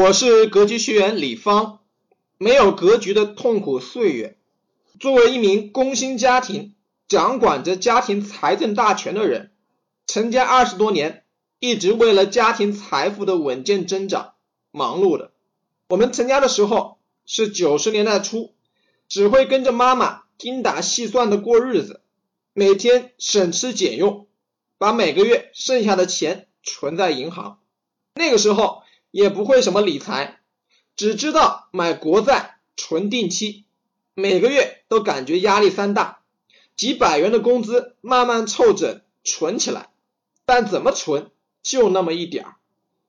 我是格局学员李芳，没有格局的痛苦岁月。作为一名工薪家庭、掌管着家庭财政大权的人，成家二十多年，一直为了家庭财富的稳健增长忙碌的。我们成家的时候是九十年代初，只会跟着妈妈精打细算的过日子，每天省吃俭用，把每个月剩下的钱存在银行。那个时候。也不会什么理财，只知道买国债、存定期，每个月都感觉压力山大，几百元的工资慢慢凑整存起来，但怎么存就那么一点儿。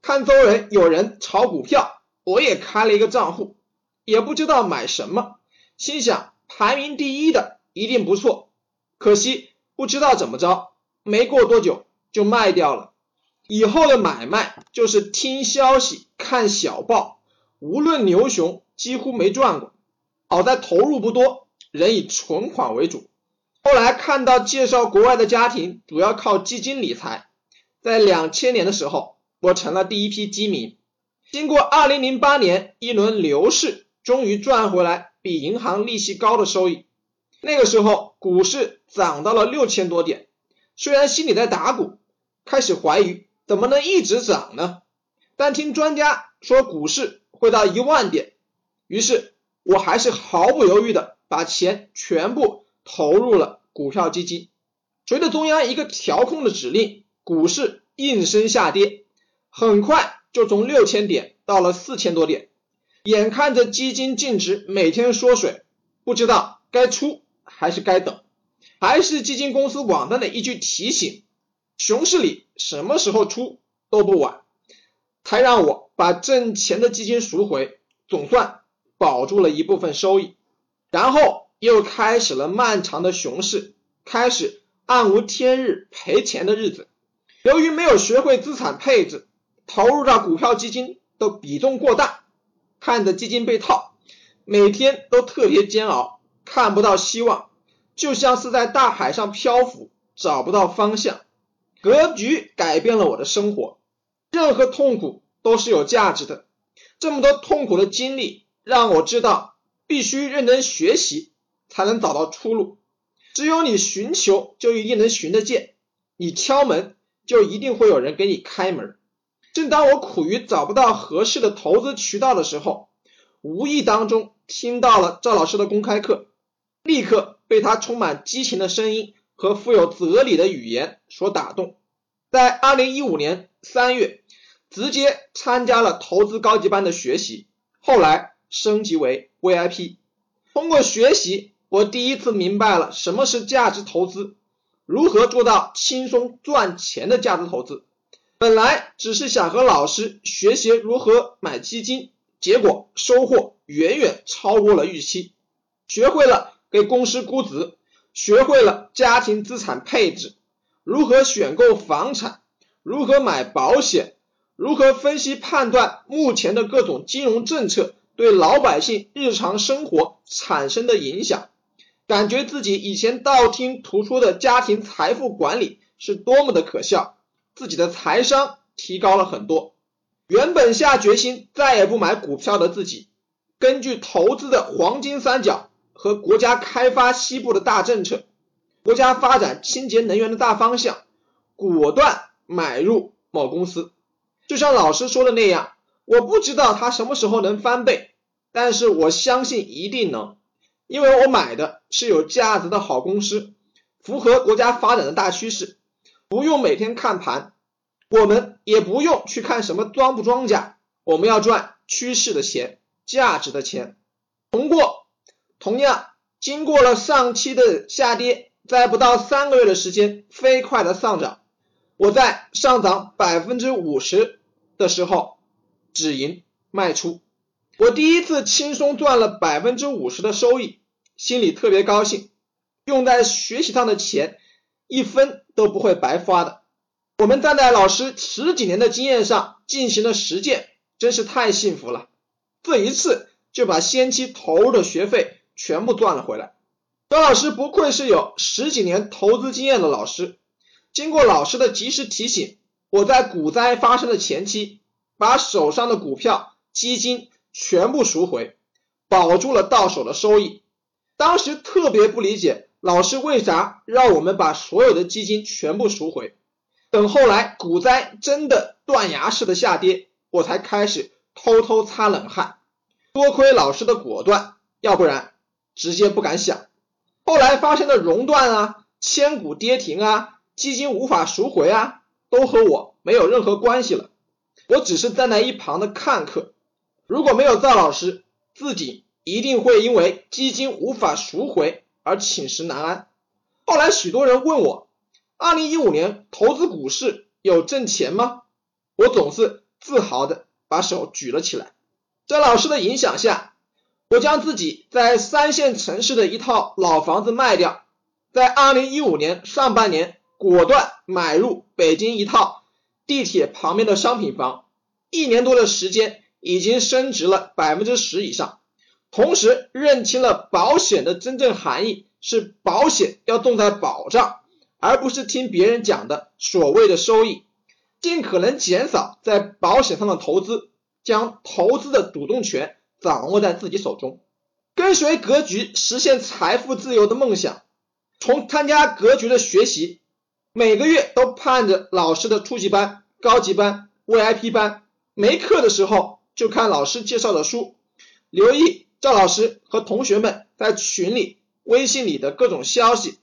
看周围有人炒股票，我也开了一个账户，也不知道买什么，心想排名第一的一定不错，可惜不知道怎么着，没过多久就卖掉了。以后的买卖就是听消息、看小报，无论牛熊几乎没赚过。好在投入不多，仍以存款为主。后来看到介绍国外的家庭主要靠基金理财，在两千年的时候，我成了第一批基民。经过二零零八年一轮牛市，终于赚回来比银行利息高的收益。那个时候股市涨到了六千多点，虽然心里在打鼓，开始怀疑。怎么能一直涨呢？但听专家说股市会到一万点，于是我还是毫不犹豫的把钱全部投入了股票基金。随着中央一个调控的指令，股市应声下跌，很快就从六千点到了四千多点。眼看着基金净值每天缩水，不知道该出还是该等。还是基金公司网站的一句提醒。熊市里什么时候出都不晚，才让我把挣钱的基金赎回，总算保住了一部分收益。然后又开始了漫长的熊市，开始暗无天日赔钱的日子。由于没有学会资产配置，投入到股票基金的比重过大，看着基金被套，每天都特别煎熬，看不到希望，就像是在大海上漂浮，找不到方向。格局改变了我的生活，任何痛苦都是有价值的。这么多痛苦的经历让我知道，必须认真学习才能找到出路。只有你寻求，就一定能寻得见；你敲门，就一定会有人给你开门。正当我苦于找不到合适的投资渠道的时候，无意当中听到了赵老师的公开课，立刻被他充满激情的声音。和富有哲理的语言所打动，在二零一五年三月，直接参加了投资高级班的学习，后来升级为 VIP。通过学习，我第一次明白了什么是价值投资，如何做到轻松赚钱的价值投资。本来只是想和老师学习如何买基金，结果收获远远超过了预期，学会了给公司估值。学会了家庭资产配置，如何选购房产，如何买保险，如何分析判断目前的各种金融政策对老百姓日常生活产生的影响，感觉自己以前道听途说的家庭财富管理是多么的可笑，自己的财商提高了很多。原本下决心再也不买股票的自己，根据投资的黄金三角。和国家开发西部的大政策，国家发展清洁能源的大方向，果断买入某公司。就像老师说的那样，我不知道它什么时候能翻倍，但是我相信一定能，因为我买的是有价值的好公司，符合国家发展的大趋势，不用每天看盘，我们也不用去看什么庄不庄家，我们要赚趋势的钱，价值的钱，通过。同样，经过了上期的下跌，在不到三个月的时间飞快的上涨，我在上涨百分之五十的时候止盈卖出，我第一次轻松赚了百分之五十的收益，心里特别高兴。用在学习上的钱一分都不会白花的。我们站在老师十几年的经验上进行了实践，真是太幸福了。这一次就把先期投入的学费。全部赚了回来。张老师不愧是有十几年投资经验的老师，经过老师的及时提醒，我在股灾发生的前期，把手上的股票基金全部赎回，保住了到手的收益。当时特别不理解老师为啥让我们把所有的基金全部赎回。等后来股灾真的断崖式的下跌，我才开始偷偷擦冷汗。多亏老师的果断，要不然直接不敢想。后来发生的熔断啊、千股跌停啊、基金无法赎回啊，都和我没有任何关系了。我只是站在一旁的看客。如果没有赵老师，自己一定会因为基金无法赎回而寝食难安。后来许多人问我。二零一五年投资股市有挣钱吗？我总是自豪的把手举了起来。在老师的影响下，我将自己在三线城市的一套老房子卖掉，在二零一五年上半年果断买入北京一套地铁旁边的商品房，一年多的时间已经升值了百分之十以上。同时认清了保险的真正含义是保险要重在保障。而不是听别人讲的所谓的收益，尽可能减少在保险上的投资，将投资的主动权掌握在自己手中，跟随格局实现财富自由的梦想。从参加格局的学习，每个月都盼着老师的初级班、高级班、VIP 班，没课的时候就看老师介绍的书，留意赵老师和同学们在群里、微信里的各种消息，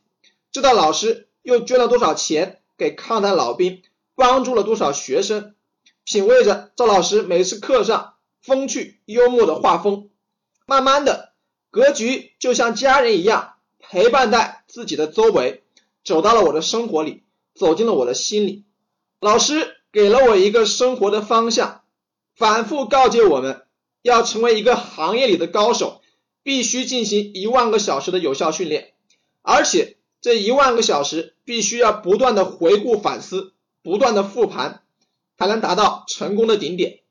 知道老师。又捐了多少钱给抗战老兵，帮助了多少学生？品味着赵老师每次课上风趣幽默的画风，慢慢的，格局就像家人一样陪伴在自己的周围，走到了我的生活里，走进了我的心里。老师给了我一个生活的方向，反复告诫我们要成为一个行业里的高手，必须进行一万个小时的有效训练，而且。这一万个小时必须要不断的回顾反思，不断的复盘，才能达到成功的顶点。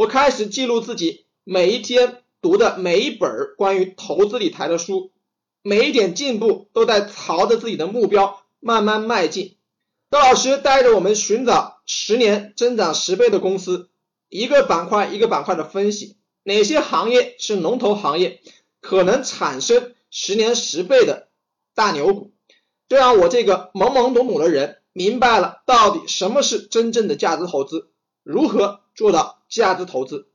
我开始记录自己每一天读的每一本关于投资理财的书，每一点进步都在朝着自己的目标慢慢迈进。赵老师带着我们寻找十年增长十倍的公司，一个板块一个板块的分析，哪些行业是龙头行业，可能产生十年十倍的大牛股。这让我这个懵懵懂懂的人明白了到底什么是真正的价值投资，如何做到价值投资。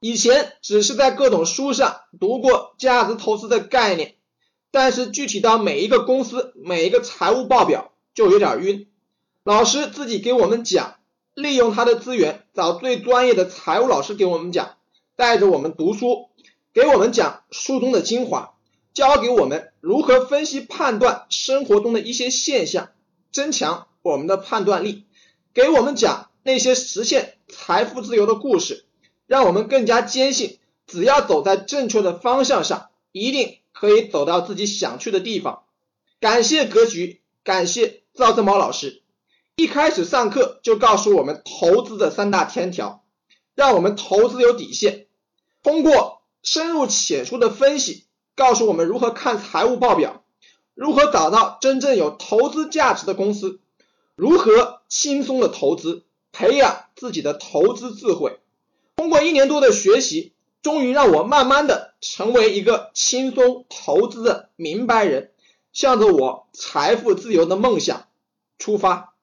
以前只是在各种书上读过价值投资的概念，但是具体到每一个公司、每一个财务报表就有点晕。老师自己给我们讲，利用他的资源，找最专业的财务老师给我们讲，带着我们读书，给我们讲书中的精华。教给我们如何分析判断生活中的一些现象，增强我们的判断力，给我们讲那些实现财富自由的故事，让我们更加坚信，只要走在正确的方向上，一定可以走到自己想去的地方。感谢格局，感谢赵正宝老师，一开始上课就告诉我们投资的三大天条，让我们投资有底线。通过深入浅出的分析。告诉我们如何看财务报表，如何找到真正有投资价值的公司，如何轻松的投资，培养自己的投资智慧。通过一年多的学习，终于让我慢慢的成为一个轻松投资的明白人，向着我财富自由的梦想出发。